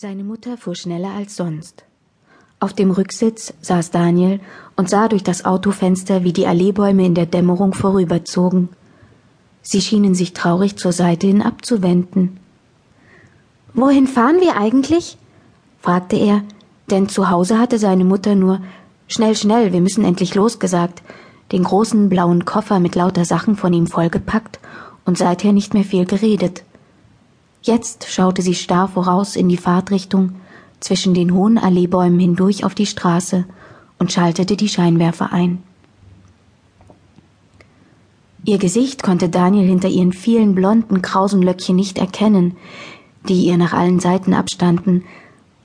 Seine Mutter fuhr schneller als sonst. Auf dem Rücksitz saß Daniel und sah durch das Autofenster, wie die Alleebäume in der Dämmerung vorüberzogen. Sie schienen sich traurig zur Seite hin abzuwenden. Wohin fahren wir eigentlich? fragte er, denn zu Hause hatte seine Mutter nur Schnell, schnell, wir müssen endlich los gesagt, den großen blauen Koffer mit lauter Sachen von ihm vollgepackt und seither nicht mehr viel geredet. Jetzt schaute sie starr voraus in die Fahrtrichtung zwischen den hohen Alleebäumen hindurch auf die Straße und schaltete die Scheinwerfer ein. Ihr Gesicht konnte Daniel hinter ihren vielen blonden, krausen Löckchen nicht erkennen, die ihr nach allen Seiten abstanden,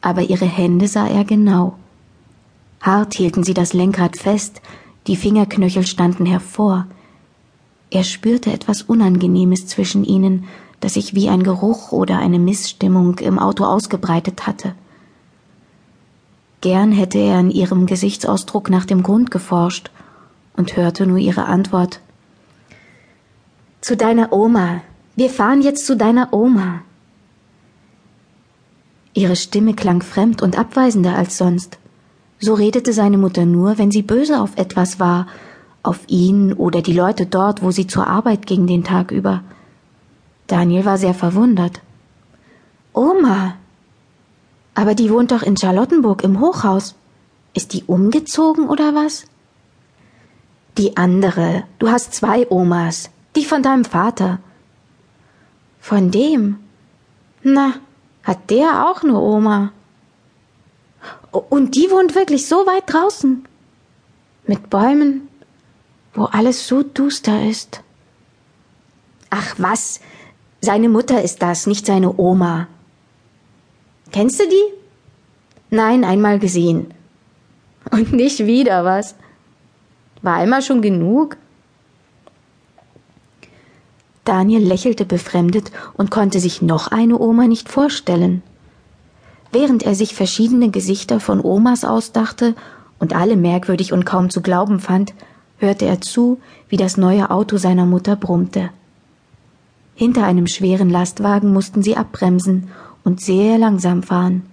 aber ihre Hände sah er genau. Hart hielten sie das Lenkrad fest, die Fingerknöchel standen hervor. Er spürte etwas Unangenehmes zwischen ihnen, das sich wie ein Geruch oder eine Missstimmung im Auto ausgebreitet hatte. Gern hätte er in ihrem Gesichtsausdruck nach dem Grund geforscht und hörte nur ihre Antwort. Zu deiner Oma. Wir fahren jetzt zu deiner Oma. Ihre Stimme klang fremd und abweisender als sonst. So redete seine Mutter nur, wenn sie böse auf etwas war, auf ihn oder die Leute dort, wo sie zur Arbeit ging den Tag über. Daniel war sehr verwundert. Oma. Aber die wohnt doch in Charlottenburg im Hochhaus. Ist die umgezogen oder was? Die andere. Du hast zwei Omas. Die von deinem Vater. Von dem? Na, hat der auch eine Oma? Und die wohnt wirklich so weit draußen? Mit Bäumen, wo alles so duster ist. Ach was, seine Mutter ist das, nicht seine Oma. Kennst du die? Nein, einmal gesehen. Und nicht wieder, was? War einmal schon genug? Daniel lächelte befremdet und konnte sich noch eine Oma nicht vorstellen. Während er sich verschiedene Gesichter von Omas ausdachte und alle merkwürdig und kaum zu glauben fand, hörte er zu, wie das neue Auto seiner Mutter brummte. Hinter einem schweren Lastwagen mussten sie abbremsen und sehr langsam fahren,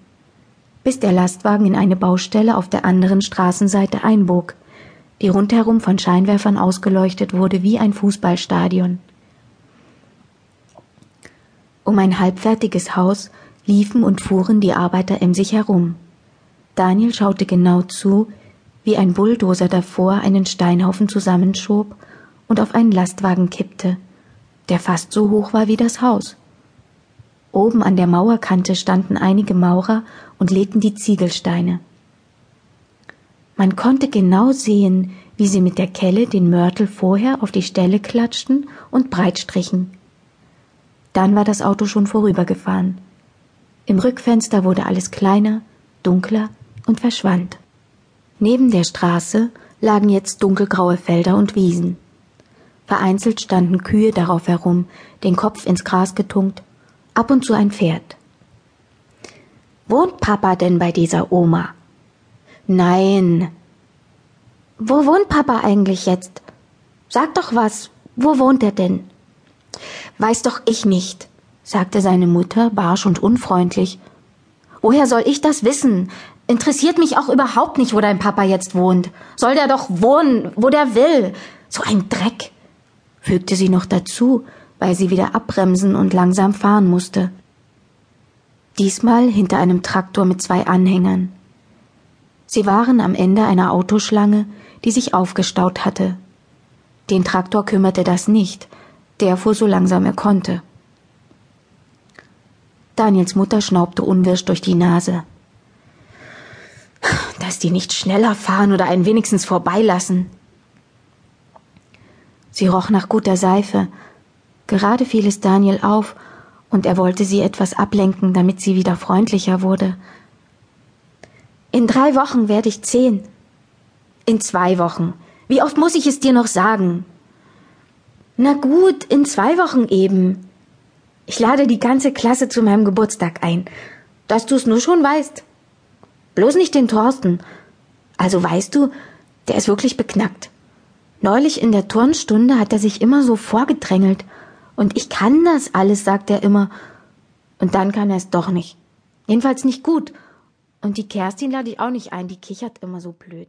bis der Lastwagen in eine Baustelle auf der anderen Straßenseite einbog, die rundherum von Scheinwerfern ausgeleuchtet wurde wie ein Fußballstadion. Um ein halbfertiges Haus liefen und fuhren die Arbeiter emsig herum. Daniel schaute genau zu, wie ein Bulldozer davor einen Steinhaufen zusammenschob und auf einen Lastwagen kippte der fast so hoch war wie das Haus. Oben an der Mauerkante standen einige Maurer und legten die Ziegelsteine. Man konnte genau sehen, wie sie mit der Kelle den Mörtel vorher auf die Stelle klatschten und breit strichen. Dann war das Auto schon vorübergefahren. Im Rückfenster wurde alles kleiner, dunkler und verschwand. Neben der Straße lagen jetzt dunkelgraue Felder und Wiesen. Vereinzelt standen Kühe darauf herum, den Kopf ins Gras getunkt, ab und zu ein Pferd. Wohnt Papa denn bei dieser Oma? Nein. Wo wohnt Papa eigentlich jetzt? Sag doch was. Wo wohnt er denn? Weiß doch ich nicht, sagte seine Mutter barsch und unfreundlich. Woher soll ich das wissen? Interessiert mich auch überhaupt nicht, wo dein Papa jetzt wohnt. Soll der doch wohnen, wo der will. So ein Dreck fügte sie noch dazu, weil sie wieder abbremsen und langsam fahren musste. Diesmal hinter einem Traktor mit zwei Anhängern. Sie waren am Ende einer Autoschlange, die sich aufgestaut hatte. Den Traktor kümmerte das nicht, der fuhr so langsam er konnte. Daniels Mutter schnaubte unwirsch durch die Nase. Dass die nicht schneller fahren oder einen wenigstens vorbeilassen. Sie roch nach guter Seife. Gerade fiel es Daniel auf, und er wollte sie etwas ablenken, damit sie wieder freundlicher wurde. In drei Wochen werde ich zehn. In zwei Wochen. Wie oft muss ich es dir noch sagen? Na gut, in zwei Wochen eben. Ich lade die ganze Klasse zu meinem Geburtstag ein, dass du's nur schon weißt. Bloß nicht den Thorsten. Also weißt du, der ist wirklich beknackt. Neulich in der Turnstunde hat er sich immer so vorgedrängelt. Und ich kann das alles, sagt er immer. Und dann kann er es doch nicht. Jedenfalls nicht gut. Und die Kerstin lade ich auch nicht ein, die kichert immer so blöd.